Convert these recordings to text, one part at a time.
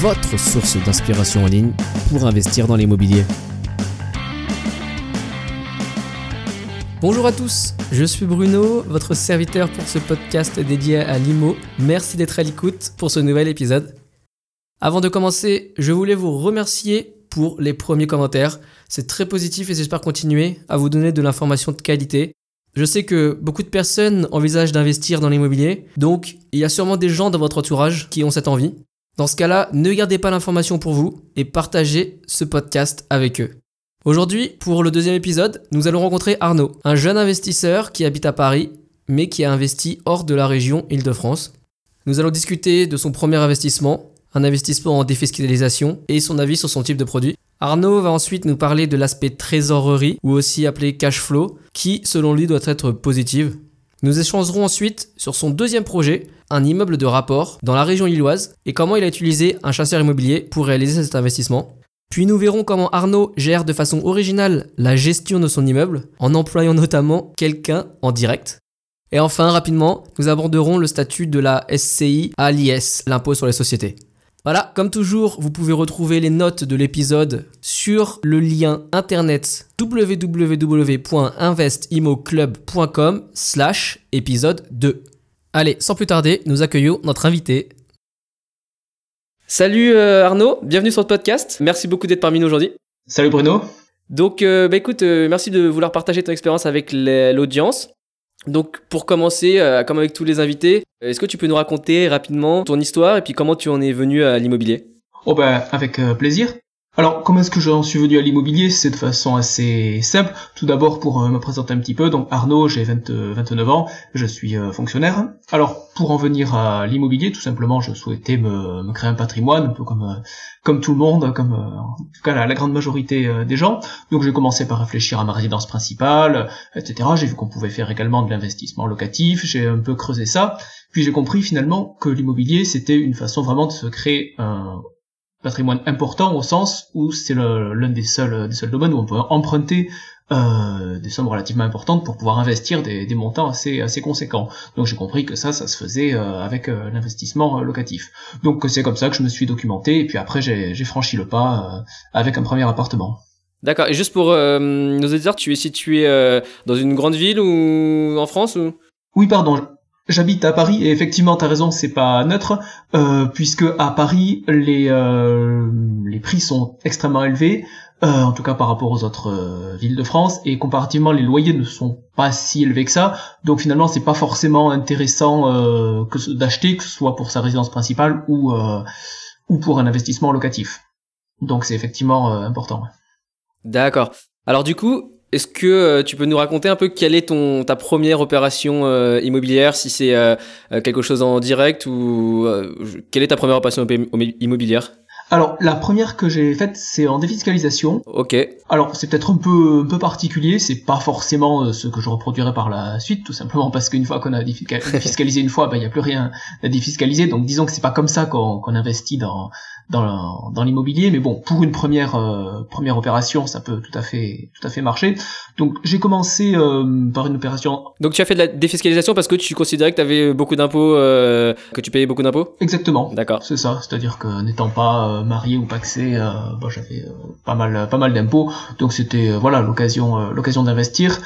votre source d'inspiration en ligne pour investir dans l'immobilier. Bonjour à tous, je suis Bruno, votre serviteur pour ce podcast dédié à l'IMO. Merci d'être à l'écoute pour ce nouvel épisode. Avant de commencer, je voulais vous remercier pour les premiers commentaires. C'est très positif et j'espère continuer à vous donner de l'information de qualité. Je sais que beaucoup de personnes envisagent d'investir dans l'immobilier, donc il y a sûrement des gens dans votre entourage qui ont cette envie. Dans ce cas-là, ne gardez pas l'information pour vous et partagez ce podcast avec eux. Aujourd'hui, pour le deuxième épisode, nous allons rencontrer Arnaud, un jeune investisseur qui habite à Paris, mais qui a investi hors de la région Île-de-France. Nous allons discuter de son premier investissement, un investissement en défiscalisation, et son avis sur son type de produit. Arnaud va ensuite nous parler de l'aspect trésorerie, ou aussi appelé cash flow, qui selon lui doit être positive. Nous échangerons ensuite sur son deuxième projet, un immeuble de rapport dans la région lilloise, et comment il a utilisé un chasseur immobilier pour réaliser cet investissement. Puis nous verrons comment Arnaud gère de façon originale la gestion de son immeuble, en employant notamment quelqu'un en direct. Et enfin, rapidement, nous aborderons le statut de la SCI à l'IS, l'impôt sur les sociétés. Voilà, comme toujours, vous pouvez retrouver les notes de l'épisode sur le lien internet www.investimoclub.com slash épisode 2. Allez, sans plus tarder, nous accueillons notre invité. Salut euh, Arnaud, bienvenue sur le podcast. Merci beaucoup d'être parmi nous aujourd'hui. Salut Bruno. Donc, euh, bah écoute, euh, merci de vouloir partager ton expérience avec l'audience. Donc, pour commencer, comme avec tous les invités, est-ce que tu peux nous raconter rapidement ton histoire et puis comment tu en es venu à l'immobilier? Oh ben, avec plaisir. Alors, comment est-ce que j'en suis venu à l'immobilier? C'est de façon assez simple. Tout d'abord, pour euh, me présenter un petit peu, donc Arnaud, j'ai 29 ans, je suis euh, fonctionnaire. Alors, pour en venir à l'immobilier, tout simplement, je souhaitais me, créer un patrimoine, un peu comme euh, comme tout le monde, comme en tout cas la, grande majorité des gens. Donc, j'ai commencé par réfléchir à ma résidence principale, etc. J'ai vu qu'on pouvait faire également de l'investissement locatif, j'ai un peu creusé ça. Puis j'ai compris finalement que l'immobilier, c'était une façon vraiment de se créer un patrimoine important au sens où c'est l'un des seuls, des seuls domaines où on peut emprunter euh, des sommes relativement importantes pour pouvoir investir des, des montants assez assez conséquents. Donc j'ai compris que ça, ça se faisait euh, avec euh, l'investissement locatif. Donc c'est comme ça que je me suis documenté et puis après j'ai franchi le pas avec un premier appartement. D'accord. Et juste pour nos auditeurs, tu es situé dans une grande ville ou en France ou? Oui, pardon. J'habite à Paris et effectivement t'as raison c'est pas neutre euh, puisque à Paris les euh, les prix sont extrêmement élevés euh, en tout cas par rapport aux autres euh, villes de France et comparativement les loyers ne sont pas si élevés que ça donc finalement c'est pas forcément intéressant euh, que d'acheter que ce soit pour sa résidence principale ou ou pour un investissement locatif donc c'est effectivement important. D'accord. Alors du coup est-ce que euh, tu peux nous raconter un peu quelle est ton ta première opération euh, immobilière, si c'est euh, quelque chose en direct ou quelle est ta première opération immobilière? Alors la première que j'ai faite c'est en défiscalisation. Ok. Alors c'est peut-être un peu un peu particulier, c'est pas forcément ce que je reproduirai par la suite, tout simplement parce qu'une fois qu'on a défiscalisé une fois, ben, il n'y a plus rien à défiscaliser. Donc disons que c'est pas comme ça qu'on investit dans dans, dans l'immobilier, mais bon, pour une première euh, première opération, ça peut tout à fait tout à fait marcher. Donc j'ai commencé euh, par une opération. Donc tu as fait de la défiscalisation parce que tu considérais que tu avais beaucoup d'impôts, euh, que tu payais beaucoup d'impôts? Exactement. D'accord. C'est ça, c'est-à-dire que n'étant pas marié ou paxé, bon, j'avais pas mal pas mal d'impôts, donc c'était voilà l'occasion l'occasion d'investir.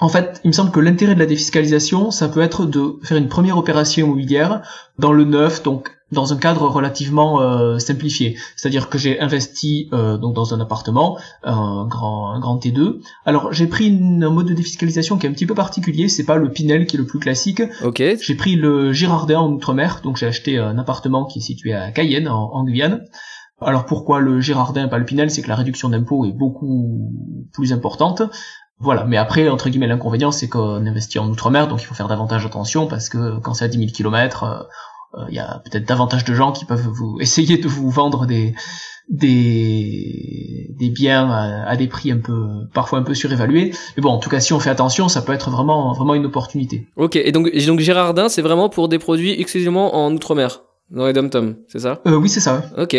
En fait, il me semble que l'intérêt de la défiscalisation, ça peut être de faire une première opération immobilière dans le neuf, donc dans un cadre relativement euh, simplifié. C'est-à-dire que j'ai investi euh, donc dans un appartement, un grand, un grand T2. Alors j'ai pris une, un mode de défiscalisation qui est un petit peu particulier. C'est pas le Pinel qui est le plus classique. Ok. J'ai pris le Girardin en outre-mer. Donc j'ai acheté un appartement qui est situé à Cayenne en, en Guyane. Alors pourquoi le Girardin pas le Pinel? C'est que la réduction d'impôt est beaucoup plus importante. Voilà, mais après, entre guillemets, l'inconvénient, c'est qu'on investit en outre-mer, donc il faut faire davantage attention, parce que quand c'est à 10 000 km, il y a peut-être davantage de gens qui peuvent vous essayer de vous vendre des, des, des biens à, des prix un peu, parfois un peu surévalués. Mais bon, en tout cas, si on fait attention, ça peut être vraiment, vraiment une opportunité. Ok, et donc, donc Girardin, c'est vraiment pour des produits exclusivement en Outre-mer, dans les dom c'est ça? Euh, Oui, c'est ça. Ok.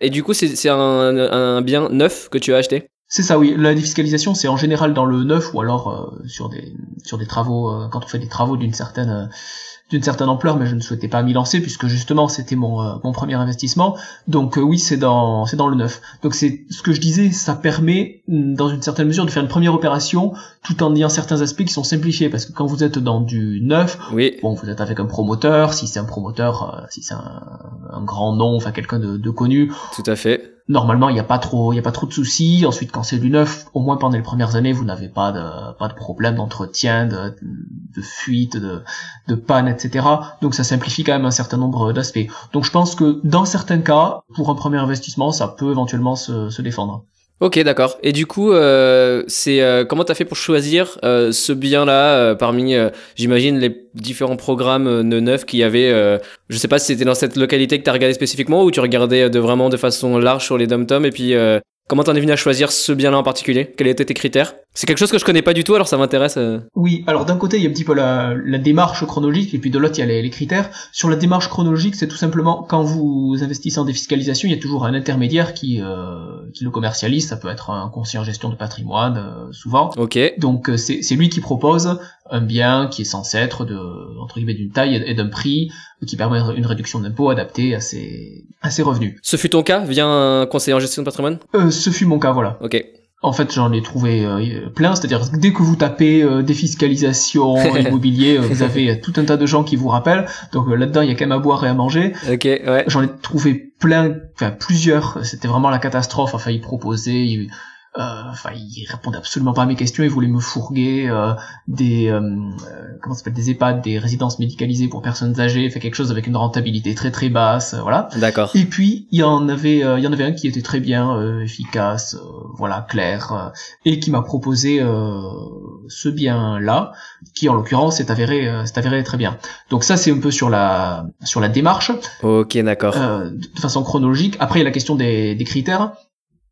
Et du coup, c'est un, un bien neuf que tu as acheté? C'est ça, oui. La défiscalisation, c'est en général dans le neuf ou alors euh, sur des sur des travaux euh, quand on fait des travaux d'une certaine euh, d'une certaine ampleur, mais je ne souhaitais pas m'y lancer puisque justement c'était mon, euh, mon premier investissement. Donc euh, oui, c'est dans c'est dans le neuf. Donc c'est ce que je disais, ça permet mm, dans une certaine mesure de faire une première opération tout en ayant certains aspects qui sont simplifiés parce que quand vous êtes dans du neuf, oui. bon vous êtes avec un promoteur, si c'est un promoteur, euh, si c'est un, un, grand nom, enfin quelqu'un de, de connu. Tout à fait normalement il n'y a pas trop il y a pas trop de soucis ensuite quand c'est du neuf au moins pendant les premières années vous n'avez pas de pas de problème d'entretien de, de fuite de de panne etc. Donc ça simplifie quand même un certain nombre d'aspects. Donc je pense que dans certains cas, pour un premier investissement, ça peut éventuellement se, se défendre. Ok, d'accord. Et du coup, euh, c'est euh, comment t'as fait pour choisir euh, ce bien-là euh, parmi, euh, j'imagine, les différents programmes euh, de neuf qu'il y avait. je sais pas si c'était dans cette localité que t'as regardé spécifiquement ou tu regardais de vraiment de façon large sur les dom-tom et puis Comment t'en es venu à choisir ce bien-là en particulier? Quels étaient tes critères? C'est quelque chose que je connais pas du tout, alors ça m'intéresse. Euh. Oui, alors d'un côté il y a un petit peu la, démarche chronologique et puis de l'autre il y a les, critères. Sur la démarche chronologique, c'est tout simplement quand vous investissez en défiscalisation, il y a toujours un intermédiaire qui euh, qui le commercialise. Ça peut être un conseiller en gestion de patrimoine, euh, souvent. Ok. Donc c'est lui qui propose un bien qui est censé être de entre guillemets d'une taille et d'un prix qui permet une réduction d'impôt adaptée à ses, à ses revenus. Ce fut ton cas via un conseiller en gestion de patrimoine? Euh, Ce fut mon cas, voilà. Ok. En fait, j'en ai trouvé euh, plein, c'est-à-dire dès que vous tapez euh, défiscalisation immobilier, euh, vous avez tout un tas de gens qui vous rappellent. Donc là-dedans, il y a quand même à boire et à manger. Ok, ouais. J'en ai trouvé plein, enfin plusieurs. C'était vraiment la catastrophe. Enfin, ils proposaient, euh, enfin il répondait absolument pas à mes questions il voulait me fourguer euh, des euh, comment s'appelle des EHPAD des résidences médicalisées pour personnes âgées fait quelque chose avec une rentabilité très très basse voilà. D'accord. Et puis il y en avait il y en avait un qui était très bien efficace voilà clair et qui m'a proposé ce bien là qui en l'occurrence s'est avéré s'est avéré très bien. Donc ça c'est un peu sur la sur la démarche. Ok d'accord. De façon chronologique. Après il y a la question des, des critères.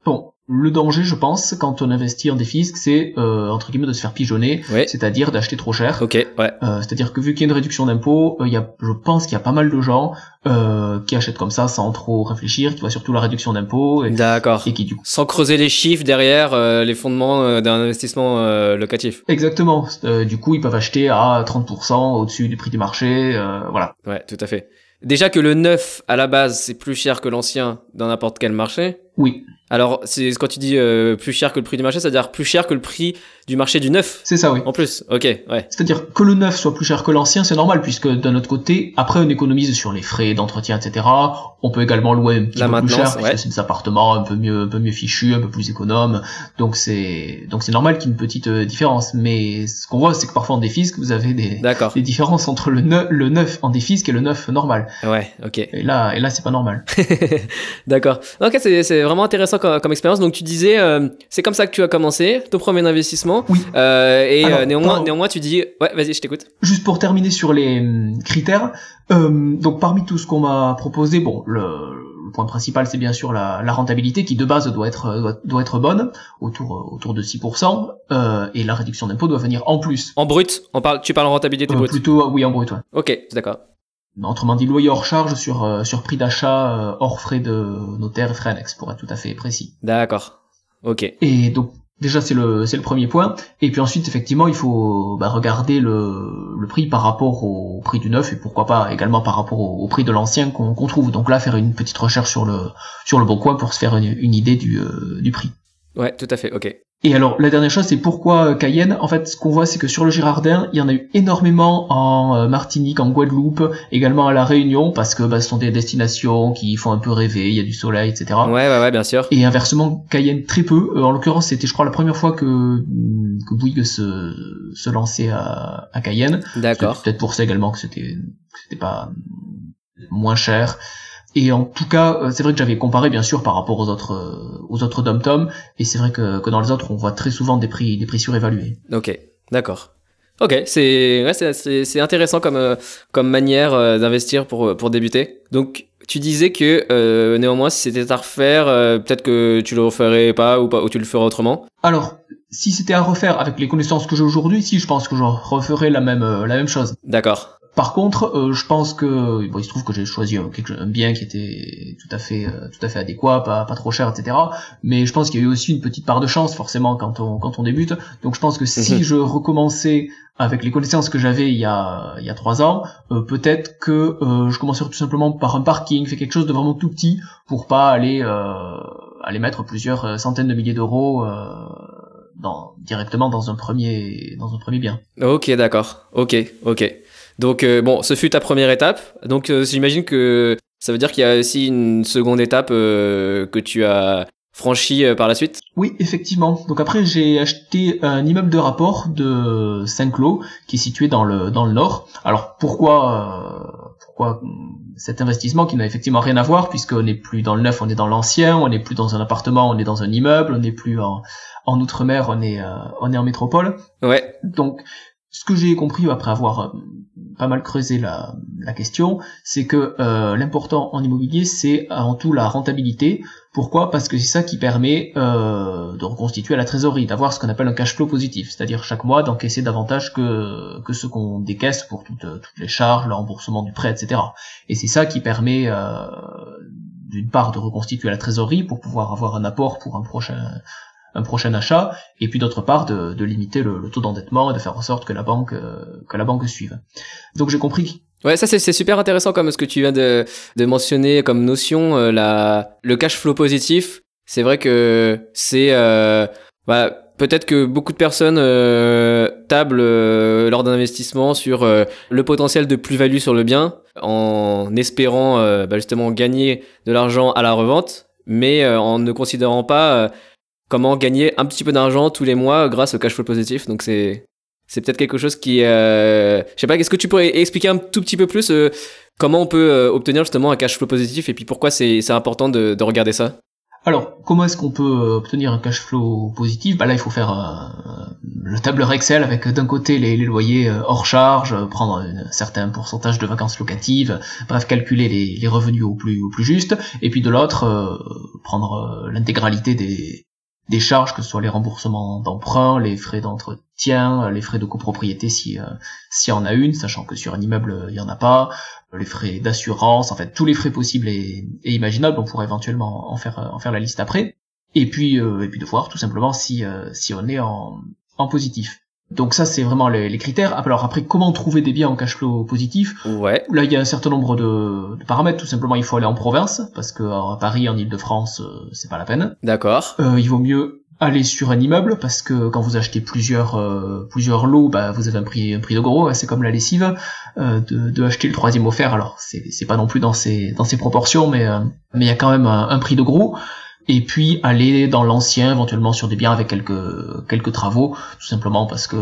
Bon le danger, je pense, quand on investit en des fiscs, c'est euh, entre guillemets de se faire pigeonner, c'est-à-dire d'acheter trop cher. Ok, ouais. Euh, c'est-à-dire que vu qu'il y a une réduction d'impôts, euh, il y a, je pense qu'il y a pas mal de gens euh, qui achètent comme ça sans trop réfléchir, qui voient surtout la réduction d'impôts. D'accord. Et qui du coup... Sans creuser les chiffres derrière euh, les fondements euh, d'un investissement locatif. Exactement. du coup, ils peuvent acheter à 30% au-dessus du prix du marché, voilà. Ouais, tout à fait. Déjà que le neuf à la base c'est plus cher que l'ancien dans n'importe quel marché. Oui. Alors, c'est quand tu dis euh, plus cher que le prix du marché, c'est-à-dire plus cher que le prix du marché du neuf. C'est ça, oui. En plus, ok, ouais. C'est-à-dire que le neuf soit plus cher que l'ancien, c'est normal, puisque d'un autre côté, après on économise sur les frais d'entretien, etc. On peut également louer un petit peu plus cher, puisque c'est des appartements un peu mieux, un peu mieux fichus, un peu plus économes. Donc c'est, donc c'est normal qu'il y ait une petite euh, différence. Mais ce qu'on voit, c'est que parfois en défisque, vous avez des, des différences entre le, neuf, le neuf en défisque et le neuf normal. Ouais, ok. Et là, et là, c'est pas normal. D'accord. Ok, c'est vraiment intéressant comme, expérience. Donc tu disais, euh, c'est comme ça que tu as commencé ton premier investissement. Oui. Euh, et euh, néanmoins, néanmoins, tu dis, ouais, vas-y, je t'écoute. Juste pour terminer sur les hum, critères, donc parmi tout ce qu'on m'a proposé, bon, le, point principal, c'est bien sûr la, rentabilité qui de base doit être doit, être bonne, autour autour de 6%, et la réduction d'impôt doit venir en plus. En brut, on parle, tu parles en rentabilité brute. Plutôt, oui, en brut. Ouais. Ok, d'accord. Autrement dit, loyer hors charge sur, euh, sur prix d'achat euh, hors frais de notaire et frais annexes, pour être tout à fait précis. D'accord. Ok. Et donc, déjà, c'est le, c'est le premier point. Et puis ensuite, effectivement, il faut bah, regarder le, le prix par rapport au prix du neuf et pourquoi pas également par rapport au, prix de l'ancien qu'on trouve. Donc là, faire une petite recherche sur le, sur le bon coin pour se faire une, idée du, euh, du prix. Ouais, tout à fait, ok. Et alors, la dernière chose, c'est pourquoi euh, Cayenne? En fait, ce qu'on voit, c'est que sur le Girardin, il y en a eu énormément en euh, Martinique, en Guadeloupe, également à La Réunion, parce que bah, ce sont des destinations qui font un peu rêver, il y a du soleil, etc. Ouais, ouais, ouais, bien sûr. Et inversement, Cayenne, très peu. Euh, en l'occurrence, c'était, je crois, la première fois que, que Bouygues se, se lançait à, à Cayenne. D'accord. Peut-être pour ça également que c'était, c'était pas moins cher. Et en tout cas, euh, c'est vrai que j'avais comparé bien sûr par rapport aux autres euh, aux autres dom-tom, et c'est vrai que, que dans les autres, on voit très souvent des prix des prix surévalués. Ok, d'accord. Ok, c'est ouais, c'est intéressant comme euh, comme manière d'investir pour pour débuter. Donc tu disais que euh, néanmoins, si c'était à refaire, euh, peut-être que tu le referais pas ou, pas ou tu le ferais autrement. Alors, si c'était à refaire avec les connaissances que j'ai aujourd'hui, si je pense que je referais la même euh, la même chose. D'accord. Par contre, euh, je pense que bon, il se trouve que j'ai choisi un, quelque, un, bien qui était tout à fait euh, tout à fait adéquat, pas, pas trop cher, etc. Mais je pense qu'il y a eu aussi une petite part de chance forcément quand on quand on débute. Donc je pense que si Mhm. je recommençais avec les connaissances que j'avais il y a il y a trois ans, euh, peut-être que euh, je commencerais tout simplement par un parking, fait quelque chose de vraiment tout petit pour pas aller euh, aller mettre plusieurs euh, centaines de milliers d'euros euh, dans directement dans un premier dans un premier bien. Ok, d'accord. Ok, ok. Donc euh, bon, ce fut ta première étape. Donc euh, j'imagine que ça veut dire qu'il y a aussi une seconde étape euh, que tu as franchie euh, par la suite? Oui, effectivement. Donc après, j'ai acheté un immeuble de rapport de Saint-Cloud qui est situé dans le dans le nord. Alors pourquoi euh, pourquoi cet investissement qui n'a effectivement rien à voir puisqu'on n'est plus dans le neuf, on est dans l'ancien, on n'est plus dans un appartement, on est dans un immeuble, on n'est plus en en outre-mer, on est euh, on est en métropole. Ouais. Donc, ce que j'ai compris après avoir euh, pas mal creusé la, la question, c'est que euh, l'important en immobilier, c'est avant tout la rentabilité. Pourquoi? Parce que c'est ça qui permet euh, de reconstituer la trésorerie, d'avoir ce qu'on appelle un cash flow positif, c'est-à-dire chaque mois d'encaisser davantage que, que ce qu'on décaisse pour toutes, toutes les charges, le remboursement du prêt, etc. Et c'est ça qui permet euh, d'une part de reconstituer la trésorerie pour pouvoir avoir un apport pour un prochain un prochain achat, et puis d'autre part de, de limiter le, le taux d'endettement et de faire en sorte que la banque euh, que la banque suive. Donc j'ai compris. Ouais, ça c'est super intéressant comme ce que tu viens de, de mentionner comme notion, euh, la, le cash flow positif. C'est vrai que c'est euh, bah, peut-être que beaucoup de personnes euh, tablent euh, lors d'un investissement sur euh, le potentiel de plus-value sur le bien en espérant euh, bah, justement gagner de l'argent à la revente, mais euh, en ne considérant pas euh, comment gagner un petit peu d'argent tous les mois grâce au cash flow positif. Donc c'est c'est peut-être quelque chose qui, euh, je sais pas, est-ce que tu pourrais expliquer un tout petit peu plus euh, comment on peut euh, obtenir justement un cash flow positif et puis pourquoi c'est important de, de regarder ça? Alors, comment est-ce qu'on peut obtenir un cash flow positif? Bah là, il faut faire euh, le tableur Excel avec d'un côté les, les loyers euh, hors charge, euh, prendre un certain pourcentage de vacances locatives, bref, calculer les, les revenus au plus au plus juste, et puis de l'autre, euh, prendre l'intégralité des des charges, que ce soit les remboursements d'emprunt, les frais d'entretien, les frais de copropriété si euh, s'il y en a une, sachant que sur un immeuble euh, il y en a pas, les frais d'assurance, en fait tous les frais possibles et, imaginables, on pourrait éventuellement en faire en faire la liste après. Et puis euh, et puis de voir tout simplement si euh, si on est en en positif. Donc ça c'est vraiment les, les critères. Alors après comment trouver des biens en cash flow positif Ouais. Là, il y a un certain nombre de, de paramètres. Tout simplement, il faut aller en province parce que à Paris, en Île-de-France, euh, c'est pas la peine. D'accord. Euh, il vaut mieux aller sur un immeuble parce que quand vous achetez plusieurs euh, plusieurs lots, bah, vous avez un prix un prix de gros. hein, c'est comme la lessive euh, de, de acheter le troisième offert. Alors c'est c'est pas non plus dans ces dans ces proportions, mais euh, mais il y a quand même un, un prix de gros. Et puis aller dans l'ancien, éventuellement sur des biens avec quelques quelques travaux, tout simplement parce que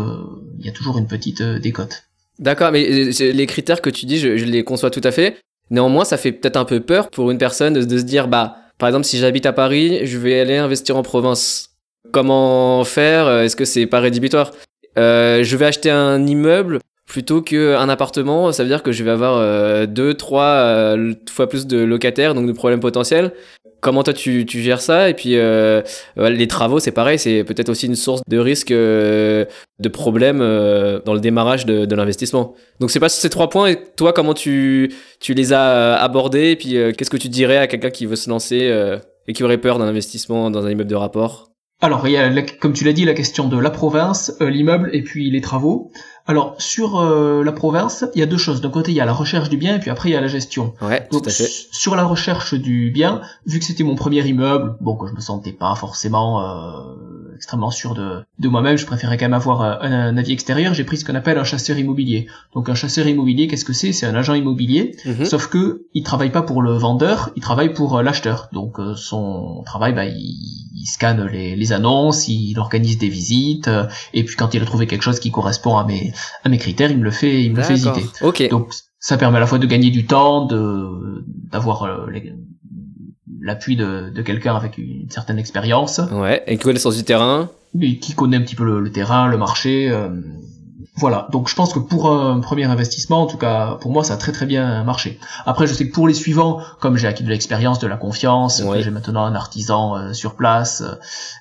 il y a toujours une petite euh, décote. D'accord, mais euh, les critères que tu dis, je, les conçois tout à fait. Néanmoins, ça fait peut-être un peu peur pour une personne de, de se dire, bah, par exemple, si j'habite à Paris, je vais aller investir en province. Comment faire? Est-ce que c'est pas rédhibitoire? Euh, Je vais acheter un immeuble plutôt qu'un appartement. Ça veut dire que je vais avoir euh, deux, trois euh, fois plus de locataires, donc de problèmes potentiels. Comment toi tu, tu gères ça Et puis euh, les travaux, c'est pareil, c'est peut-être aussi une source de risque, euh, de problèmes euh, dans le démarrage de, l'investissement. Donc c'est pas ces trois points. Et toi, comment tu, tu les as abordés Et puis qu'est-ce que tu dirais à quelqu'un qui veut se lancer et qui aurait peur d'un investissement dans un immeuble de rapport? Alors, il y a, comme tu l'as dit, la question de la province, l'immeuble et puis les travaux. Alors, sur euh, la province, il y a deux choses. D'un côté, il y a la recherche du bien et puis après, il y a la gestion. Ouais, tout à fait. sur la recherche du bien, vu que c'était mon premier immeuble, bon, que je me sentais pas forcément euh, extrêmement sûr de, de moi-même, je préférais quand même avoir euh, un, un avis extérieur, j'ai pris ce qu'on appelle un chasseur immobilier. Donc, un chasseur immobilier, qu'est-ce que c'est? C'est un agent immobilier Mhm. Sauf que il travaille pas pour le vendeur, il travaille pour euh, l'acheteur. Donc euh, son travail, bah, il, il scanne les, les annonces, il organise des visites, et puis quand il a trouvé quelque chose qui correspond à mes à mes critères, il me le fait, il me le fait hésiter. Ok. Donc ça permet à la fois de gagner du temps, de d'avoir les- l'appui de, de quelqu'un avec une certaine expérience, Ouais, et connaissance du terrain. et qui connaît un petit peu le, le terrain, le marché. euh, Voilà, donc je pense que pour un premier investissement, en tout cas pour moi, ça a très très bien marché. Après, je sais que pour les suivants, comme j'ai acquis de l'expérience, de la confiance, Ouais. que j'ai maintenant un artisan euh, sur place, euh,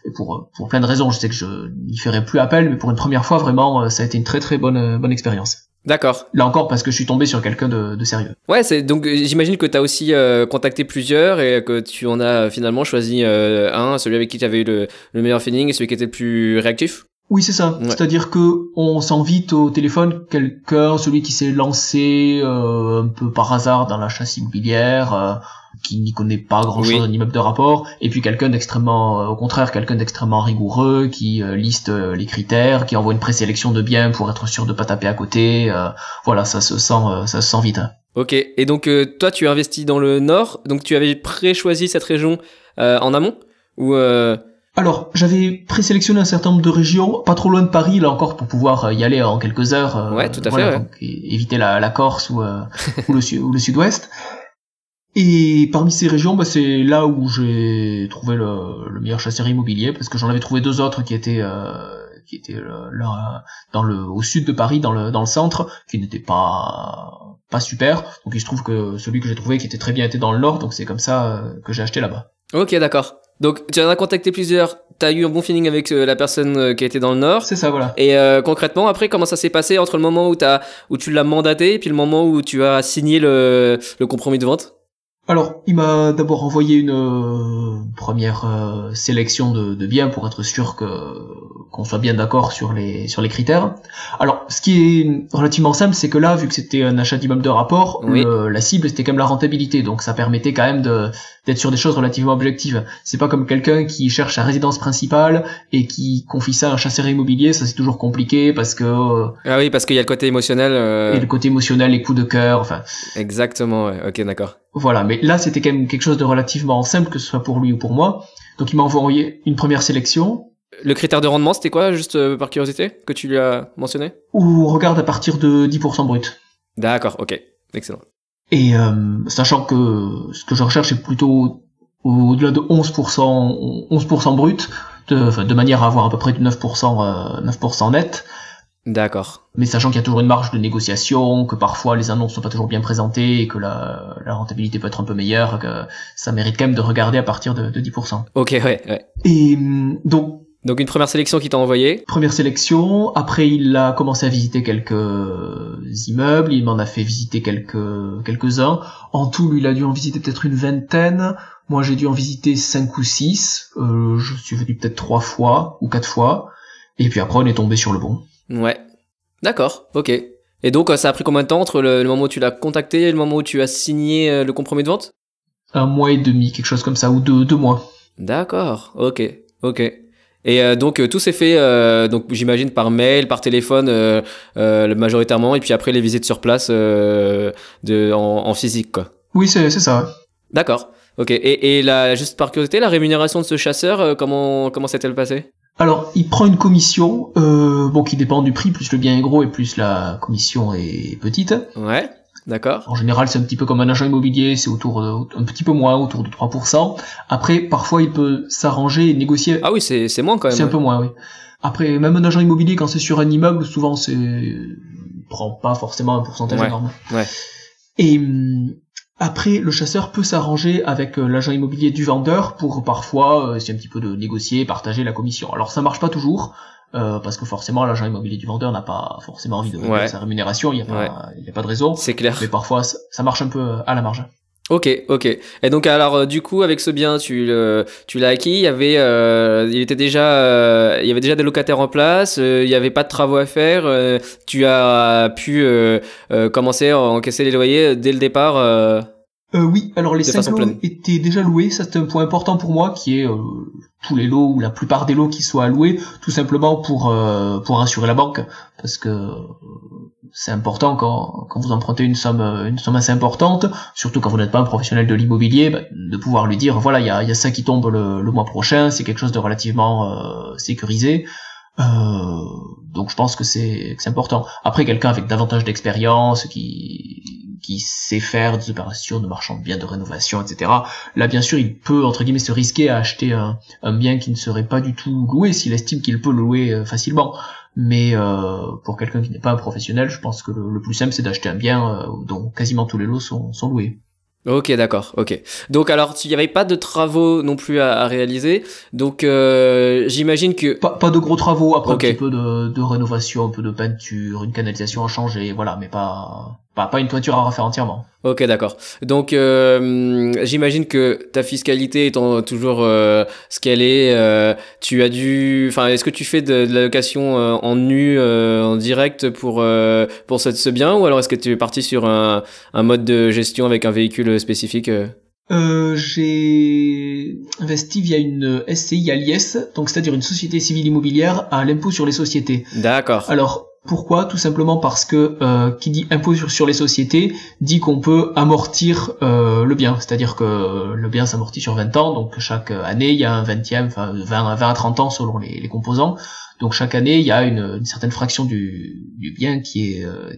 et pour pour plein de raisons, je sais que je n'y ferai plus appel, mais pour une première fois, vraiment, euh, ça a été une très très bonne euh, bonne expérience. D'accord. Là encore, parce que je suis tombé sur quelqu'un de, de sérieux. Ouais, c'est donc euh, j'imagine que tu as aussi euh, contacté plusieurs et que tu en as euh, finalement choisi euh, un, celui avec qui tu avais eu le, le meilleur feeling et celui qui était le plus réactif? Oui, c'est ça. Ouais. C'est-à-dire que on s'invite au téléphone quelqu'un, celui qui s'est lancé euh, un peu par hasard dans la chasse immobilière, euh, qui n'y connaît pas grand-chose Oui. en immeuble de rapport, et puis quelqu'un d'extrêmement, euh, au contraire, quelqu'un d'extrêmement rigoureux, qui euh, liste euh, les critères, qui envoie une présélection de biens pour être sûr de pas taper à côté. euh, voilà, ça se sent, euh, ça se sent vite. hein. Ok. Et donc euh, toi, tu as investi dans le nord, donc tu avais pré-choisi cette région euh, en amont ou euh, Alors, j'avais présélectionné un certain nombre de régions, pas trop loin de Paris, là encore, pour pouvoir y aller en quelques heures. Ouais, tout à fait, ouais. donc, éviter la, la Corse ou, euh, ou le, ou le sud-ouest. Et parmi ces régions, bah, c'est là où j'ai trouvé le, le meilleur chasseur immobilier, parce que j'en avais trouvé deux autres qui étaient, euh, qui étaient euh, là, dans le, au sud de Paris, dans le, dans le centre, qui n'étaient pas, pas super. Donc il se trouve que celui que j'ai trouvé qui était très bien était dans le nord, donc c'est comme ça euh, que j'ai acheté là-bas. Ok, d'accord. Donc tu en as contacté plusieurs. T'as eu un bon feeling avec euh, la personne qui était dans le nord. C'est ça, voilà. Et euh, concrètement, après, comment ça s'est passé entre le moment où, t'as, où tu l'as mandaté et puis le moment où tu as signé le, le compromis de vente? Alors, il m'a d'abord envoyé une euh, première euh, sélection de, de biens pour être sûr que qu'on soit bien d'accord sur les sur les critères. Alors, ce qui est relativement simple, c'est que là, vu que c'était un achat d'immeuble de rapport, Oui. le- la cible c'était quand même la rentabilité, donc ça permettait quand même de d'être sur des choses relativement objectives. C'est pas comme quelqu'un qui cherche sa résidence principale et qui confie ça à un chasseur immobilier, ça c'est toujours compliqué parce que euh, Ah oui, parce qu'il y a le côté émotionnel. euh, et le côté émotionnel, les coups de cœur, enfin Exactement, ouais. Ok, d'accord. Voilà, mais là c'était quand même quelque chose de relativement simple, que ce soit pour lui ou pour moi. Donc il m'a envoyé une première sélection Le critère de rendement, c'était quoi, juste euh, par curiosité, que tu lui as mentionné? On regarde à partir de 10% brut. D'accord, ok. Excellent. Et euh, sachant que ce que je recherche est plutôt au-delà de 11%, 11% brut, de, de manière à avoir à peu près du 9%, euh, 9% net. D'accord. Mais sachant qu'il y a toujours une marge de négociation, que parfois les annonces sont pas toujours bien présentées et que la, la rentabilité peut être un peu meilleure, que ça mérite quand même de regarder à partir de, de 10%. Ok, ouais, ouais. Et hum, donc Donc une première sélection qui t'a envoyé. première sélection. Après, il a commencé à visiter quelques immeubles. Il m'en a fait visiter quelques quelques-uns. En tout, lui, il a dû en visiter peut-être une vingtaine. Moi, j'ai dû en visiter cinq ou six. Euh, je suis venu peut-être trois fois ou quatre fois. Et puis après, on est tombé sur le bon. Ouais. D'accord, ok. Et donc euh, ça a pris combien de temps entre le, le moment où tu l'as contacté et le moment où tu as signé euh, le compromis de vente? Un mois et demi, quelque chose comme ça, ou deux, deux mois. D'accord, ok, ok. Et euh, donc euh, tout s'est fait, euh, donc j'imagine par mail, par téléphone, euh, euh, majoritairement, et puis après les visites sur place euh, de, en, en physique, quoi. Oui, c'est c'est ça. D'accord, ok. Et, et la, juste par curiosité, la rémunération de ce chasseur, euh, comment comment s'est-elle passée? Alors, il prend une commission, euh, bon, qui dépend du prix, plus le bien est gros et plus la commission est petite. Ouais, d'accord. En général, c'est un petit peu comme un agent immobilier, c'est autour de, un petit peu moins, autour de 3%. Après, parfois, il peut s'arranger et négocier. Ah oui, c'est c'est moins quand même. c'est un peu moins, oui. Après, même un agent immobilier, quand c'est sur un immeuble, souvent, c'est, prend pas forcément un pourcentage Ouais, énorme. ouais. Et, hum, après, le chasseur peut s'arranger avec euh, l'agent immobilier du vendeur pour parfois, euh, c'est un petit peu de négocier, partager la commission. Alors, ça marche pas toujours. Euh, parce que forcément l'agent immobilier du vendeur n'a pas forcément envie de Ouais. sa rémunération, il n'y a, pas- il y a pas de raison. C'est clair. Mais parfois, ça, marche un peu euh, à la marge. Ok, ok. Et donc alors euh, du coup avec ce bien tu le tu l'as acquis, il y avait euh, il était déjà euh, il y avait déjà des locataires en place, il y avait pas de travaux à faire, tu as pu commencer à encaisser les loyers dès le départ. Euh, oui, alors les De 5 façon lots pleine. étaient déjà loués, ça c'est un point important pour moi, qui est euh, tous les lots ou la plupart des lots qui soient loués, tout simplement pour euh, pour rassurer la banque, parce que euh, c'est important quand, quand vous empruntez une somme euh, une somme assez importante, surtout quand vous n'êtes pas un professionnel de l'immobilier, bah, de pouvoir lui dire voilà il y a, y a ça qui tombe le, le mois prochain, c'est quelque chose de relativement euh, sécurisé. Euh, donc je pense que c'est important. Après quelqu'un avec davantage d'expérience qui qui sait faire des opérations de marchand de biens, de rénovation, etc. Là, bien sûr, il peut entre guillemets se risquer à acheter un, un bien qui ne serait pas du tout loué s'il estime qu'il peut le louer euh, facilement. Mais euh, pour quelqu'un qui n'est pas un professionnel, je pense que le, le plus simple c'est d'acheter un bien euh, dont quasiment tous les lots sont, sont loués. Ok, d'accord, ok. Donc alors, il n'y avait pas de travaux non plus à, à réaliser, donc euh, j'imagine que... Pas, pas de gros travaux, après un petit peu de, de rénovation, un peu de peinture, une canalisation à changer, voilà, mais pas, pas, pas une toiture à refaire entièrement. Ok, d'accord. Donc euh, j'imagine que ta fiscalité étant toujours euh, ce qu'elle est, euh, tu as dû... Enfin, est-ce que tu fais de, de la location euh, en nu, euh, en direct pour, euh, pour ce, ce bien, ou alors est-ce que tu es parti sur un, un mode de gestion avec un véhicule spécifique j'ai investi via une SCI à l'IS, donc c'est-à-dire une société civile immobilière à l'impôt sur les sociétés. D'accord. Alors, pourquoi? Tout simplement parce que euh, qui dit impôt sur, les sociétés dit qu'on peut amortir euh, le bien, c'est-à-dire que le bien s'amortit sur 20 ans, donc chaque année il y a un 20e, enfin 20, à 20 à 30 ans selon les, composants, donc chaque année il y a une, certaine fraction du, du bien qui est euh,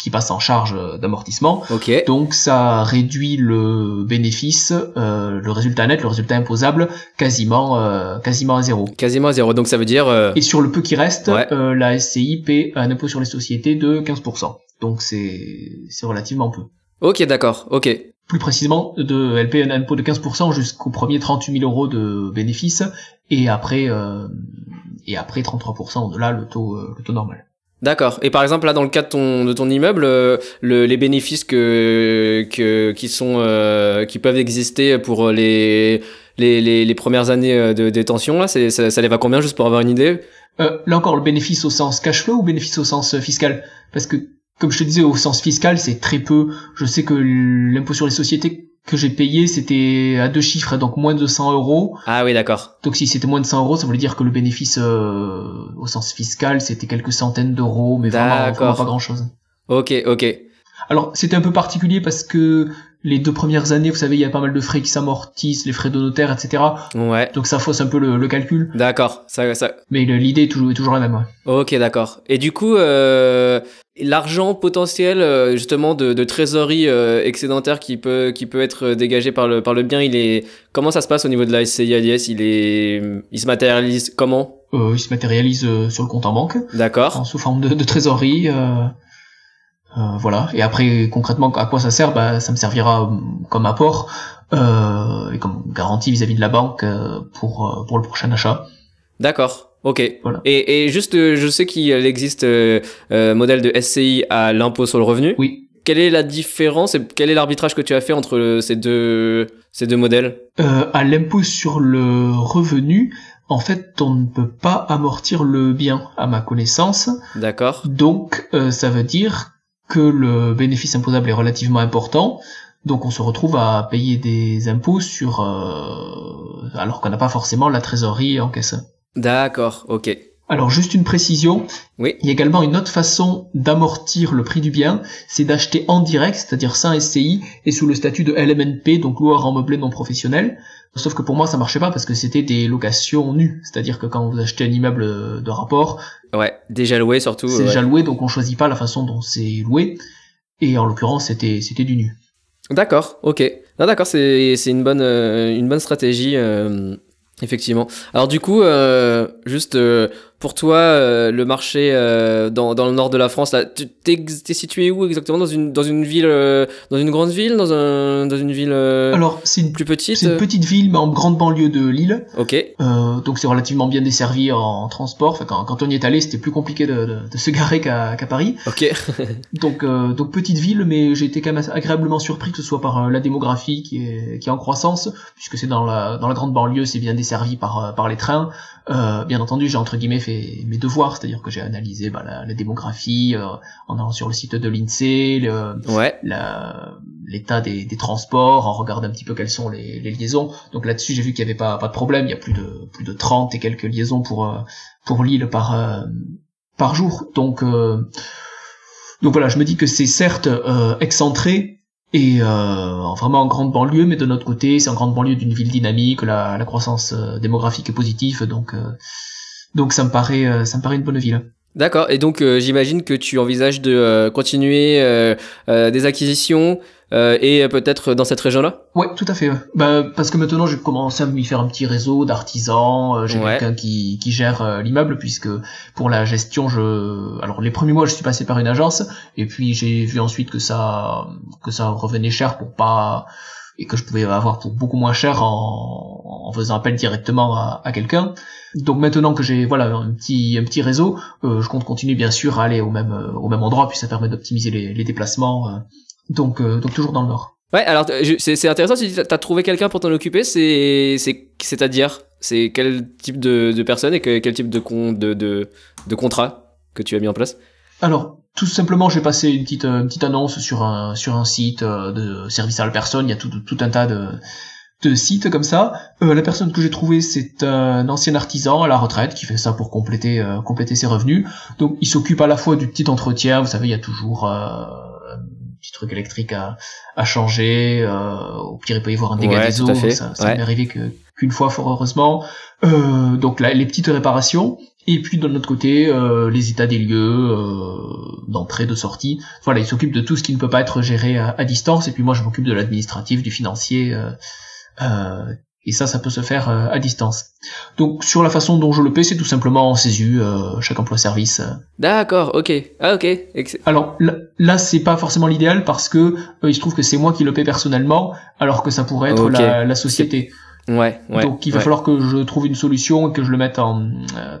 qui passe en charge d'amortissement. Ok. Donc ça réduit le bénéfice, euh, le résultat net, le résultat imposable, quasiment, euh, quasiment à zéro. Quasiment à zéro. Donc ça veut dire... euh, Et sur le peu qui reste, Ouais. euh, la SCI paie un impôt sur les sociétés de 15%. Donc c'est c'est relativement peu. Ok, d'accord. Ok. Plus précisément, de, elle paie un impôt de 15% jusqu'au premier 38 000 euros de bénéfices et après euh, et après 33% au-delà le taux euh, le taux normal. D'accord. Et par exemple, là, dans le cas de ton, de ton immeuble, euh, le, les bénéfices que, que, qui sont, euh, qui peuvent exister pour les, les, les, les premières années euh, de détention, là, c'est, ça, ça les va combien, juste pour avoir une idée? Euh, là encore, le bénéfice au sens cash flow ou bénéfice au sens euh, fiscal? Parce que, comme je te disais, au sens fiscal, c'est très peu. Je sais que l'impôt sur les sociétés que j'ai payé, c'était à deux chiffres, donc moins de 100 euros. Ah oui, d'accord. Donc si c'était moins de 100 euros, ça voulait dire que le bénéfice euh, au sens fiscal, c'était quelques centaines d'euros, mais vraiment, vraiment pas grand-chose. Ok, ok. Alors, c'était un peu particulier parce que les deux premières années, vous savez, il y a pas mal de frais qui s'amortissent, les frais de notaire, etc. Ouais. Donc ça fausse un peu le, le calcul, D'accord. Ça, ça... mais l'idée est toujours, est toujours la même. ouais. Ok, d'accord. Et du coup, euh, l'argent potentiel, euh, justement, de, de trésorerie euh, excédentaire qui peut, qui peut être dégagé par le, par le bien, il est, comment ça se passe au niveau de la SCI ADS? Il est, il se matérialise comment? Euh, il se matérialise euh, sur le compte en banque. D'accord. sous forme de, de trésorerie. Euh, voilà. Et après, concrètement, à quoi ça sert? Bah, Ça me servira euh, comme apport euh, et comme garantie vis-à-vis de la banque euh, pour, pour le prochain achat. D'accord. Ok. Voilà. Et, et juste, je sais qu'il existe modèle de SCI à l'impôt sur le revenu. Oui. Quelle est la différence et quel est l'arbitrage que tu as fait entre ces deux, ces deux modèles? À l'impôt sur le revenu, en fait, on ne peut pas amortir le bien, à ma connaissance. D'accord. Donc, euh, ça veut dire que le bénéfice imposable est relativement important. Donc, on se retrouve à payer des impôts sur, euh, alors qu'on n'a pas forcément la trésorerie en caisse. D'accord. Ok. Alors juste une précision, Oui. il y a également une autre façon d'amortir le prix du bien, c'est d'acheter en direct, c'est-à-dire sans SCI, et sous le statut de LMNP, donc loueur en meublé non professionnel. Sauf que pour moi ça marchait pas parce que c'était des locations nues, c'est-à-dire que quand vous achetez un immeuble de rapport, Ouais. Déjà loué surtout. c'est ouais. déjà loué, donc on choisit pas la façon dont c'est loué, et en l'occurrence c'était c'était du nu. D'accord, ok. Non, d'accord, c'est c'est une bonne euh, une bonne stratégie euh, effectivement. Alors du coup, euh, juste euh, pour toi, euh, le marché euh, dans dans le nord de la France, là, tu- t'es situé où exactement? Dans une dans une ville euh, dans une grande ville dans un dans une ville euh, Alors c'est une, plus petite? c'est une petite ville, mais en grande banlieue de Lille, Ok. Euh, donc c'est relativement bien desservi en, transport. Enfin, quand, quand on y est allé, c'était plus compliqué de, de- de se garer qu'à qu'à Paris. Ok. Donc, euh, donc petite ville, mais j'ai été quand même agréablement surpris que ce soit par la démographie qui est, qui est en croissance, puisque c'est dans la, dans la grande banlieue, c'est bien desservi par, par les trains. Euh, bien entendu, j'ai entre guillemets fait mes devoirs, c'est-à-dire que j'ai analysé bah, la, la démographie euh, en allant sur le site de l'INSEE, Ouais. la- l'état des, des transports, en regardant un petit peu quelles sont les, les liaisons. Donc là-dessus, j'ai vu qu'il n'y avait pas, pas de problème. Il y a plus de plus de 30 et quelques liaisons pour euh, pour l'île par euh, par jour. Donc euh, donc voilà, je me dis que c'est certes euh, excentré et euh, vraiment en grande banlieue, mais de notre côté, c'est en grande banlieue d'une ville dynamique, la, croissance euh, démographique est positive, donc euh, donc ça me paraît euh, ça me paraît une bonne ville. D'accord. Et donc, euh, j'imagine que tu envisages de continuer des acquisitions et peut-être dans cette région-là? Ouais, tout à fait. Bah, parce que maintenant, j'ai commencé à m'y faire un petit réseau d'artisans. j'ai quelqu'un qui, qui gère l'immeuble, puisque pour la gestion, je... Alors, les premiers mois, je suis passé par une agence, et puis j'ai vu ensuite que ça, que ça revenait cher pour pas et que je pouvais avoir pour beaucoup moins cher en, en faisant appel directement à, à quelqu'un. Donc maintenant que j'ai voilà un petit un petit réseau, euh, je compte continuer bien sûr à aller au même euh, au même endroit, puis ça permet d'optimiser les, les, déplacements. Euh. donc donc toujours dans le nord. Ouais, alors c'est intéressant. Tu dis, t'as trouvé quelqu'un pour t'en occuper. C'est c'est c'est-à-dire c'est quel type de, de personne et quel type de, con, de de de contrat que tu as mis en place? Alors tout simplement, j'ai passé une petite, une petite annonce sur un, sur un site de service à la personne. Il y a tout, tout un tas de, de sites comme ça. Euh, la personne que j'ai trouvée, c'est un ancien artisan à la retraite qui fait ça pour compléter euh, compléter ses revenus. Donc il s'occupe à la fois du petit entretien, vous savez, il y a toujours euh, petit truc électrique à, à changer. au pire, il peut y avoir un dégât des eaux. Ça, ça m'est arrivé qu'une fois, fort heureusement. donc là, les petites réparations. Et puis de l'autre côté, les états des lieux, d'entrée, de sortie. Voilà, il s'occupe de tout ce qui ne peut pas être géré à, à distance. Et puis moi, je m'occupe de l'administratif, du financier. Euh, et ça, ça peut se faire euh, à distance. Donc sur la façon dont je le paie, c'est tout simplement en CESU, euh, chaque emploi-service. D'accord, ok. Ah ok. Alors là, là c'est pas forcément l'idéal parce que il se trouve que c'est moi qui le paie personnellement, alors que ça pourrait être la, la, société. Ouais, ouais. Donc il va falloir que je trouve une solution et que je le mette en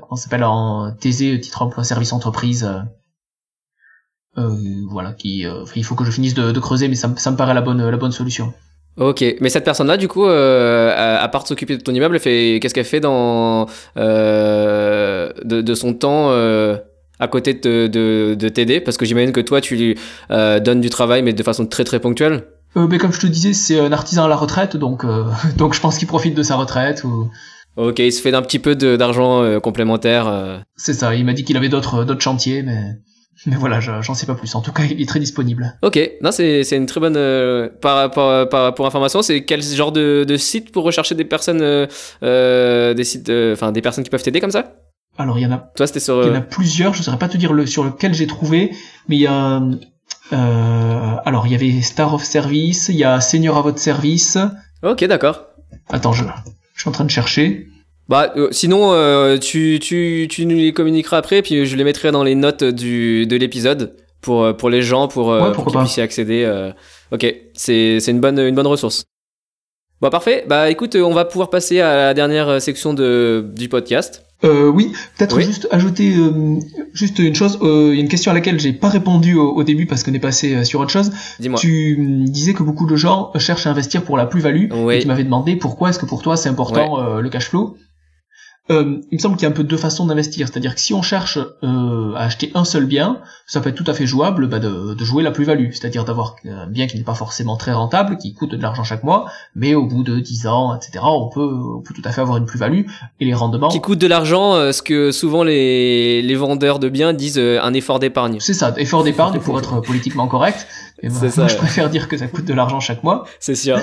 comment s'appelle en TZ, titre emploi service entreprise. voilà, qui il faut que je finisse de, de creuser, mais ça, ça me paraît la bonne la bonne solution. Ok, mais cette personne-là, du coup, euh, à part s'occuper de ton immeuble, fait qu'est-ce qu'elle fait dans euh, de, de, son temps euh, à côté de, de, de t'aider? Parce que j'imagine que toi, tu lui euh, donnes du travail, mais de façon très très ponctuelle. Euh, mais comme je te disais, c'est un artisan à la retraite, donc euh, donc je pense qu'il profite de sa retraite ou. Ok, il se fait d'un petit peu d'argent complémentaire. C'est ça. Il m'a dit qu'il avait d'autres d'autres chantiers, mais. Mais voilà, j'en sais pas plus. En tout cas, il est très disponible. Ok, non, c'est une très bonne. Euh, par, par, par, pour information, c'est quel genre de, de, site pour rechercher des personnes, euh, euh des sites, euh, enfin des personnes qui peuvent t'aider comme ça? Alors il y en a. Toi, c'était sur. Il y en a plusieurs. Je saurais pas te dire le sur lequel j'ai trouvé, mais il y a. alors il y avait Star of Service, il y a Senior à votre service. Ok, d'accord. Attends, je, je suis en train de chercher. Bah, euh, sinon, euh, tu, tu, tu nous les communiqueras après, puis je les mettrai dans les notes du, de l'épisode pour, euh, pour les gens, pour, pour qu'ils puissent y accéder. ok, c'est une bonne, une bonne ressource. Bon, parfait. Bah, écoute, on va pouvoir passer à la dernière section de, du podcast. Euh, oui, peut-être juste ajouter juste une chose. Il y a une question à laquelle j'ai pas répondu au, début parce qu'on est passé sur autre chose. Dis-moi. Tu disais que beaucoup de gens cherchent à investir pour la plus-value. Oui. Et tu m'avais demandé pourquoi est-ce que pour toi c'est important le cash flow. Euh, il me semble qu'il y a un peu deux façons d'investir. C'est-à-dire que si on cherche euh, à acheter un seul bien, ça peut être tout à fait jouable bah, de, de, jouer la plus-value. C'est-à-dire d'avoir un bien qui n'est pas forcément très rentable, qui coûte de l'argent chaque mois, mais au bout de 10 ans, etc., on peut, on peut tout à fait avoir une plus-value. Et les rendements... Qui coûte de l'argent, euh, ce que souvent les, les vendeurs de biens disent euh, un effort d'épargne. C'est ça, effort d'épargne pour être politiquement correct. Et moi, ça, moi je préfère dire que ça coûte de l'argent chaque mois. C'est sûr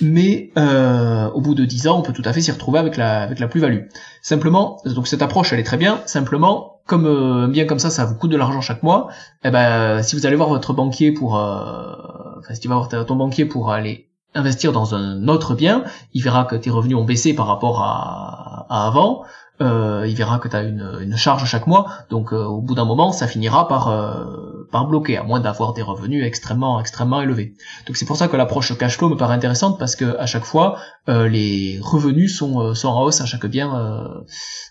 mais euh, au bout de 10 ans, on peut tout à fait s'y retrouver avec la, avec la plus-value. Simplement, donc cette approche, elle est très bien. Simplement, comme euh, bien comme ça, ça vous coûte de l'argent chaque mois. Eh ben, si vous allez voir votre banquier pour, euh, enfin, si tu vas voir ton banquier pour aller investir dans un autre bien, il verra que tes revenus ont baissé par rapport à, à avant euh, il verra que tu as une, une, charge chaque mois, donc euh, au bout d'un moment, ça finira par, euh, par bloquer, à moins d'avoir des revenus extrêmement extrêmement élevés. Donc c'est pour ça que l'approche cash flow me paraît intéressante, parce que à chaque fois, euh, les revenus sont, sont en hausse à chaque bien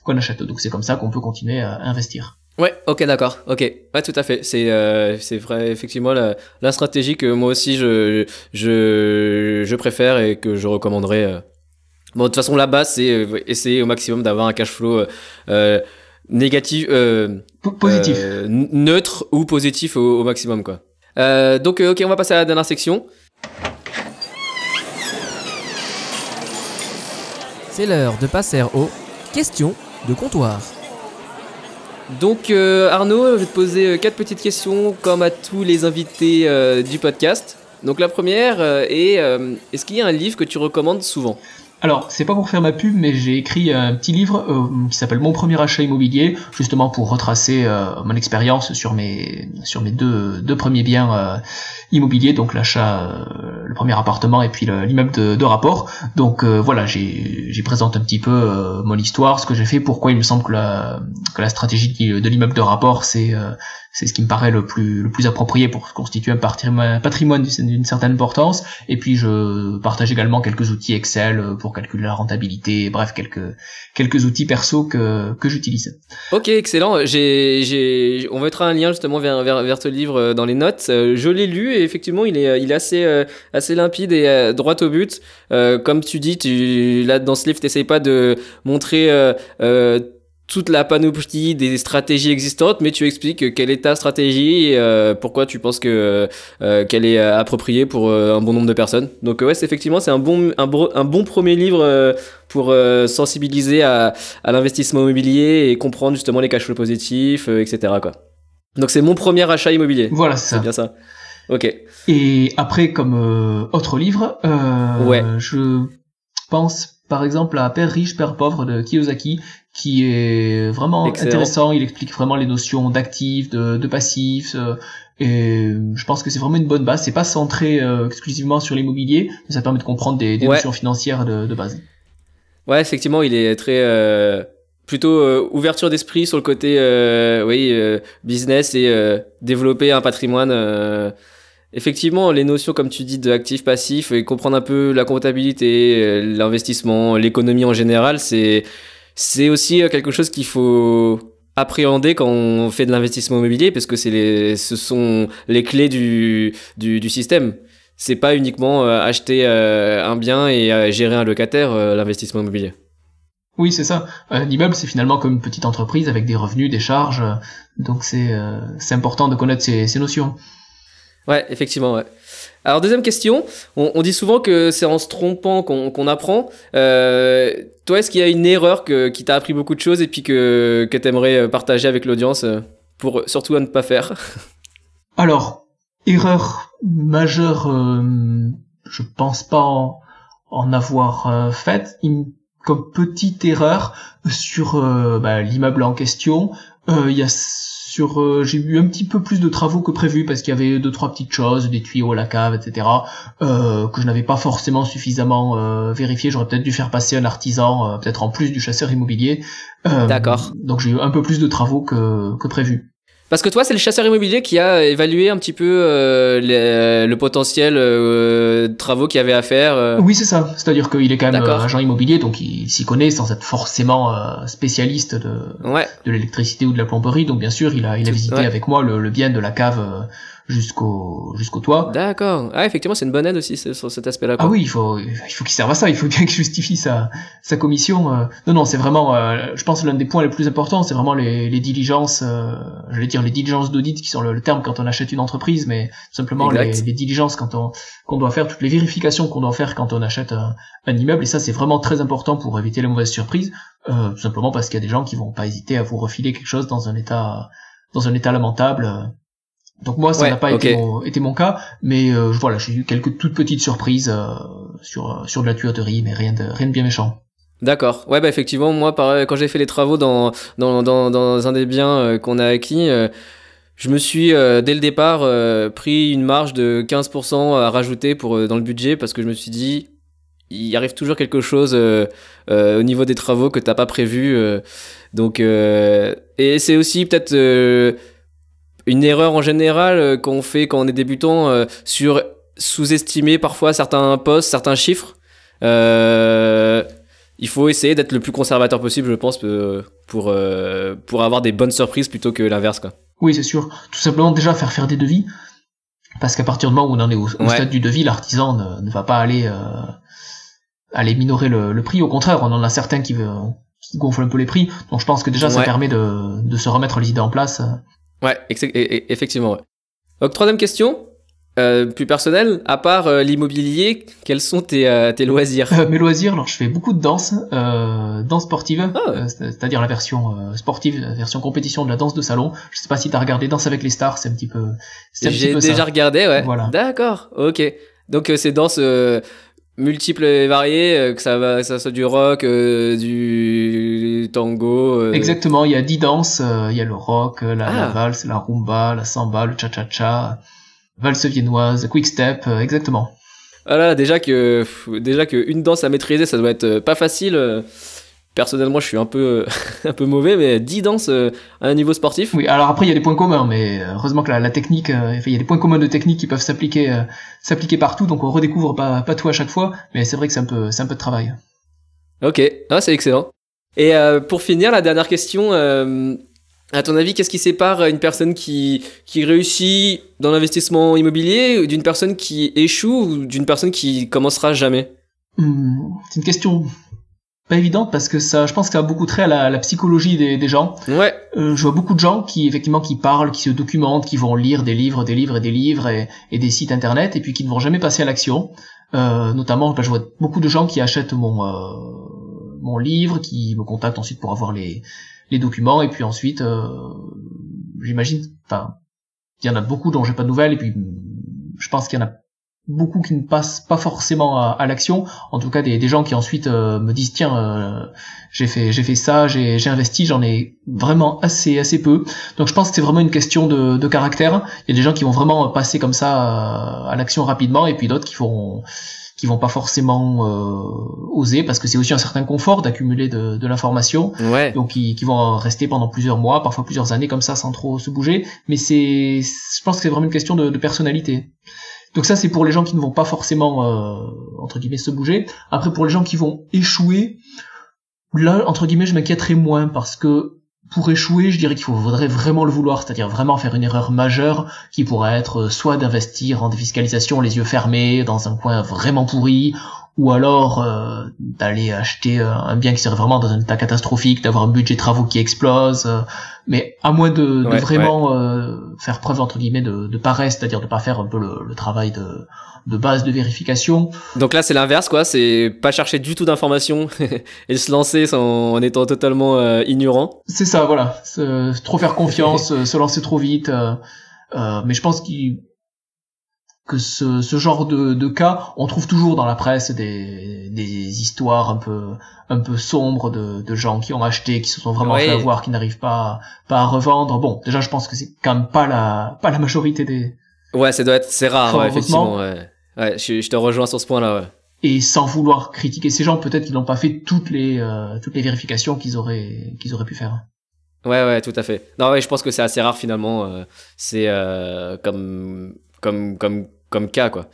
qu'on achète. Donc c'est comme ça qu'on peut continuer à investir. Ouais, ok, d'accord, ok, ouais, tout à fait. C'est c'est vrai, effectivement la, la, stratégie que moi aussi je je je préfère et que je recommanderais Bon, de toute façon, la base, c'est euh, essayer au maximum d'avoir un cash flow euh, euh négatif, euh, positif, neutre ou positif au, maximum, quoi. donc, ok, on va passer à la dernière section. C'est l'heure de passer aux questions de comptoir. Donc Arnaud, je vais te poser quatre petites questions comme à tous les invités du podcast. Donc la première est, est-ce qu'il y a un livre que tu recommandes souvent? Alors, c'est pas pour faire ma pub, mais j'ai écrit un petit livre euh, qui s'appelle Mon premier achat immobilier, justement pour retracer euh, mon expérience sur mes sur mes deux deux premiers biens euh, immobiliers, donc l'achat, le premier appartement et puis l'immeuble de, de, rapport. Donc voilà, j'ai j'ai présenté un petit peu mon histoire, ce que j'ai fait, pourquoi il me semble que la que la stratégie de l'immeuble de rapport, c'est c'est ce qui me paraît le plus le plus approprié pour constituer un patrimoine, d'une certaine importance. Et puis je partage également quelques outils Excel calculer la rentabilité, bref quelques quelques outils perso que que j'utilise. Ok, excellent. J'ai j'ai on mettra un lien justement vers vers vers ce livre dans les notes. Euh, je l'ai lu et effectivement il est il est assez euh, assez limpide et euh, droit au but. comme tu dis, tu là dans ce livre t'essayes pas de montrer toute la panoplie des stratégies existantes, mais tu expliques quelle est ta stratégie et euh, pourquoi tu penses que euh, qu'elle est appropriée pour euh, un bon nombre de personnes. Donc ouais, c'est effectivement c'est un bon un, un, bon premier livre pour sensibiliser à, à l'investissement immobilier et comprendre justement les cash flows positifs, etc. Quoi. Donc c'est mon premier achat immobilier. Voilà, c'est bien ça. Ok. Et après, comme autre livre, ouais. je pense par exemple à Père riche, Père pauvre de Kiyosaki, qui est vraiment intéressant. Il explique vraiment les notions d'actifs, de, de passifs. Euh, et je pense que c'est vraiment une bonne base. C'est pas centré euh, exclusivement sur l'immobilier, mais ça permet de comprendre des, des notions financières de, de, base. Ouais, effectivement, il est très euh, plutôt ouverture d'esprit sur le côté oui business et développer un patrimoine. Effectivement, les notions, comme tu dis, de actifs, passifs, et comprendre un peu la comptabilité, l'investissement, l'économie en général, c'est c'est aussi euh, quelque chose qu'il faut appréhender quand on fait de l'investissement immobilier parce que c'est les, ce sont les clés du, du, du système. C'est pas uniquement euh, acheter euh, un bien et gérer un locataire, l'investissement immobilier. Oui, c'est ça. Un immeuble, c'est finalement comme une petite entreprise avec des revenus, des charges. Donc c'est c'est important de connaître ces, ces notions. Ouais, effectivement, ouais. Alors deuxième question, on, dit souvent que c'est en se trompant qu'on apprend. Euh, toi, est-ce qu'il y a une erreur que, qui t'a appris beaucoup de choses et puis que, que tu aimerais euh, partager avec l'audience euh, pour surtout à ne pas faire? Alors, erreur majeure, je pense pas en, avoir faite. comme petite erreur sur bah, l'immeuble en question, il y a euh, j'ai eu un petit peu plus de travaux que prévu parce qu'il y avait deux trois petites choses, des tuyaux à la cave, etc. Euh, que je n'avais pas forcément suffisamment euh, vérifié. J'aurais peut-être dû faire passer un artisan, peut-être en plus du chasseur immobilier. D'accord. Donc j'ai eu un peu plus de travaux que, que prévu. Parce que toi, c'est le chasseur immobilier qui a évalué un petit peu euh, le potentiel euh, de travaux qu'il y avait à faire. Euh. Oui, c'est ça. C'est-à-dire qu'il est quand même agent immobilier, donc il s'y connaît sans être forcément spécialiste de, de l'électricité ou de la plomberie. Donc bien sûr, il a, il a visité avec moi le, le bien de la cave jusqu'au jusqu'au toit. D'accord. Ah effectivement c'est une bonne aide aussi sur cet aspect-là. Ah oui il faut il faut qu'il serve à ça il faut bien qu'il justifie sa sa commission. Euh. Non non c'est vraiment euh, je pense l'un des points les plus importants c'est vraiment les, les diligences euh, j'allais dire les diligences d'audit qui sont le, terme quand on achète une entreprise mais simplement les, les, diligences quand on qu'on doit faire toutes les vérifications qu'on doit faire quand on achète un, un immeuble et ça c'est vraiment très important pour éviter les mauvaises surprises euh, tout simplement parce qu'il y a des gens qui vont pas hésiter à vous refiler quelque chose dans un état dans un état lamentable donc moi, ça n'a pas été, mon, été, mon, cas, mais euh, voilà, j'ai eu quelques toutes petites surprises euh, sur euh, sur de la tuyauterie, mais rien de rien de bien méchant. D'accord. Ouais, bah effectivement, moi, quand j'ai fait les travaux dans dans dans, dans un des biens qu'on a acquis. je me suis dès le départ pris une marge de 15% à rajouter pour dans le budget parce que je me suis dit il arrive toujours quelque chose au niveau des travaux que t'as pas prévu donc et c'est aussi peut-être une erreur en général euh, qu'on fait quand on est débutant euh, sur sous-estimer parfois certains postes, certains chiffres. Euh, il faut essayer d'être le plus conservateur possible, je pense, pour, pour avoir des bonnes surprises plutôt que l'inverse. Oui, c'est sûr. Tout simplement déjà faire faire des devis. Parce qu'à partir du moment où on en est au, stade du devis, l'artisan ne, va pas aller, aller minorer le, prix. Au contraire, on en a certains qui, qui gonflent un peu les prix. Donc je pense que déjà ça permet de, de se remettre les idées en place Ouais, effectivement. Donc, troisième question, euh, plus personnelle, à part euh, l'immobilier, quels sont tes, euh, tes loisirs? Mes loisirs, alors je fais beaucoup de danse, danse sportive, ah. c'est-à-dire la version sportive, la version compétition de la danse de salon. Je sais pas si tu as regardé Danse avec les stars, c'est un petit peu. J'ai déjà regardé, ouais. Voilà. D'accord, ok. Donc c'est danse multiples et variés, que ça, va, ça soit du rock, du tango. Exactement, il y a 10 danses, il y a le rock, la, la, ah. valse, la rumba, la samba, le cha-cha-cha, valse viennoise, quick step, exactement. Voilà, déjà que déjà que une danse à maîtriser, ça doit être pas facile personnellement, je suis un peu, un peu mauvais, mais 10 danses euh, à un niveau sportif. Oui, alors après, il y a des points communs, mais euh, heureusement que la, technique, euh, il y a des points communs de technique qui peuvent s'appliquer, s'appliquer partout, donc on redécouvre pas, pas tout à chaque fois, mais c'est vrai que c'est un peu, c'est un peu de travail. Ok, ah, c'est excellent. Et pour finir, la dernière question, à ton avis, qu'est-ce qui sépare une personne qui, qui réussit dans l'investissement immobilier d'une personne qui échoue ou d'une personne qui commencera jamais? Hmm, C'est une question pas évidente parce que ça, je pense que ça a beaucoup trait à la, la psychologie des, des, gens. Ouais. Euh, je vois beaucoup de gens qui effectivement qui parlent, qui se documentent, qui vont lire des livres, des livres et des livres et, et des sites internet et puis qui ne vont jamais passer à l'action. Euh, notamment, je vois beaucoup de gens qui achètent mon euh, mon livre, qui me contactent ensuite pour avoir les les documents et puis ensuite, euh, j'imagine, enfin, il y en a beaucoup dont j'ai pas de nouvelles et puis je pense qu'il y en a beaucoup qui ne passent pas forcément à, l'action. En tout cas des, des gens qui ensuite euh, me disent tiens euh, j'ai fait j'ai fait ça j'ai j'ai investi j'en ai vraiment assez assez peu. Donc je pense que c'est vraiment une question de, de caractère. Il y a des gens qui vont vraiment passer comme ça à, l'action rapidement et puis d'autres qui vont qui vont pas forcément euh, oser parce que c'est aussi un certain confort d'accumuler de, de l'information. Ouais. donc qui, qui vont rester pendant plusieurs mois parfois plusieurs années comme ça sans trop se bouger. Mais c'est je pense que c'est vraiment une question de, de personnalité donc ça, c'est pour les gens qui ne vont pas forcément, euh, entre guillemets, se bouger. Après, pour les gens qui vont échouer, là, entre guillemets, je m'inquiéterais moins parce que pour échouer, je dirais qu'il faudrait vraiment le vouloir, c'est-à-dire vraiment faire une erreur majeure qui pourrait être euh, soit d'investir en défiscalisation les yeux fermés dans un coin vraiment pourri, ou alors euh, d'aller acheter euh, un bien qui serait vraiment dans un état catastrophique, d'avoir un budget travaux qui explose, euh, mais à moins de, de vraiment faire preuve entre guillemets de, de paresse, c'est-à-dire de pas faire un peu le, le, travail de, de base de vérification. Donc là c'est l'inverse quoi, c'est pas chercher du tout d'informations et se lancer en étant totalement ignorant. C'est ça, voilà, trop faire confiance, se lancer trop vite. mais je pense qu'il que ce, ce genre de, de, cas, on trouve toujours dans la presse des, des histoires un peu un peu sombres de, de gens qui ont acheté, qui se sont vraiment fait avoir, qui n'arrivent pas pas à revendre. Bon, déjà je pense que c'est quand même pas la pas la majorité des. Ouais, ça doit être c'est rare, ouais, effectivement. Ouais, ouais je, je, te rejoins sur ce point-là. Ouais. Et sans vouloir critiquer ces gens, peut-être qu'ils n'ont pas fait toutes les euh, toutes les vérifications qu'ils auraient qu'ils auraient pu faire. Ouais, ouais, tout à fait. Non, ouais, je pense que c'est assez rare finalement. Euh, c'est euh, comme comme comme comme cas, quoi.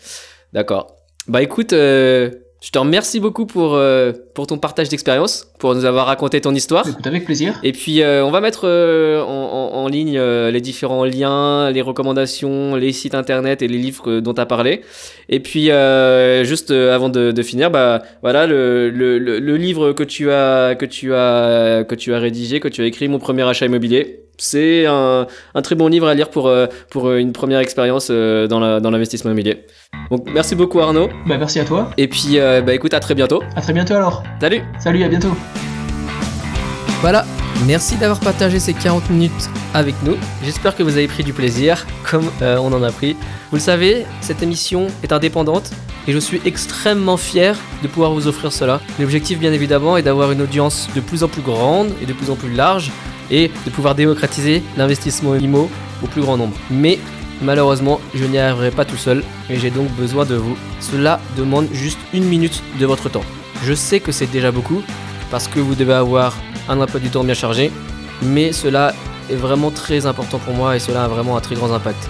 D'accord. Bah écoute, euh, je te remercie beaucoup pour, euh, pour ton partage d'expérience, pour nous avoir raconté ton histoire. Écoute, avec plaisir. Et puis, euh, on va mettre en, en, ligne les différents liens, les recommandations, les sites internet et les livres dont tu as parlé. Et puis, juste avant de, de, finir, bah, voilà, le, le, le, livre que tu, as, que, tu as, que tu as rédigé, que tu as écrit, Mon premier achat immobilier. C'est un, un, très bon livre à lire pour, pour une première expérience dans l'investissement dans immobilier. Donc merci beaucoup Arnaud. Bah merci à toi. Et puis euh, bah écoute à très bientôt. À très bientôt alors. Salut. Salut à bientôt. Voilà, merci d'avoir partagé ces 40 minutes avec nous. J'espère que vous avez pris du plaisir comme euh, on en a pris. Vous le savez, cette émission est indépendante et je suis extrêmement fier de pouvoir vous offrir cela. L'objectif bien évidemment est d'avoir une audience de plus en plus grande et de plus en plus large et de pouvoir démocratiser l'investissement IMO au plus grand nombre. Mais Malheureusement, je n'y arriverai pas tout seul et j'ai donc besoin de vous. Cela demande juste une minute de votre temps. Je sais que c'est déjà beaucoup parce que vous devez avoir un emploi du temps bien chargé, mais cela est vraiment très important pour moi et cela a vraiment un très grand impact.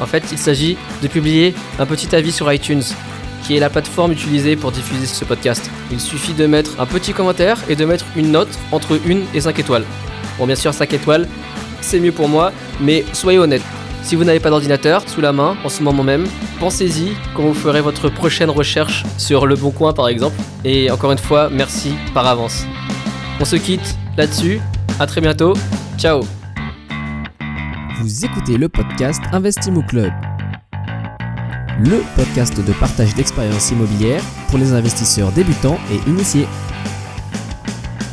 En fait, il s'agit de publier un petit avis sur iTunes, qui est la plateforme utilisée pour diffuser ce podcast. Il suffit de mettre un petit commentaire et de mettre une note entre 1 et 5 étoiles. Bon, bien sûr, 5 étoiles, c'est mieux pour moi, mais soyez honnête. Si vous n'avez pas d'ordinateur sous la main en ce moment même, pensez-y quand vous ferez votre prochaine recherche sur Le Bon Coin par exemple. Et encore une fois, merci par avance. On se quitte là-dessus. À très bientôt. Ciao. Vous écoutez le podcast Investimo Club. Le podcast de partage d'expériences immobilières pour les investisseurs débutants et initiés.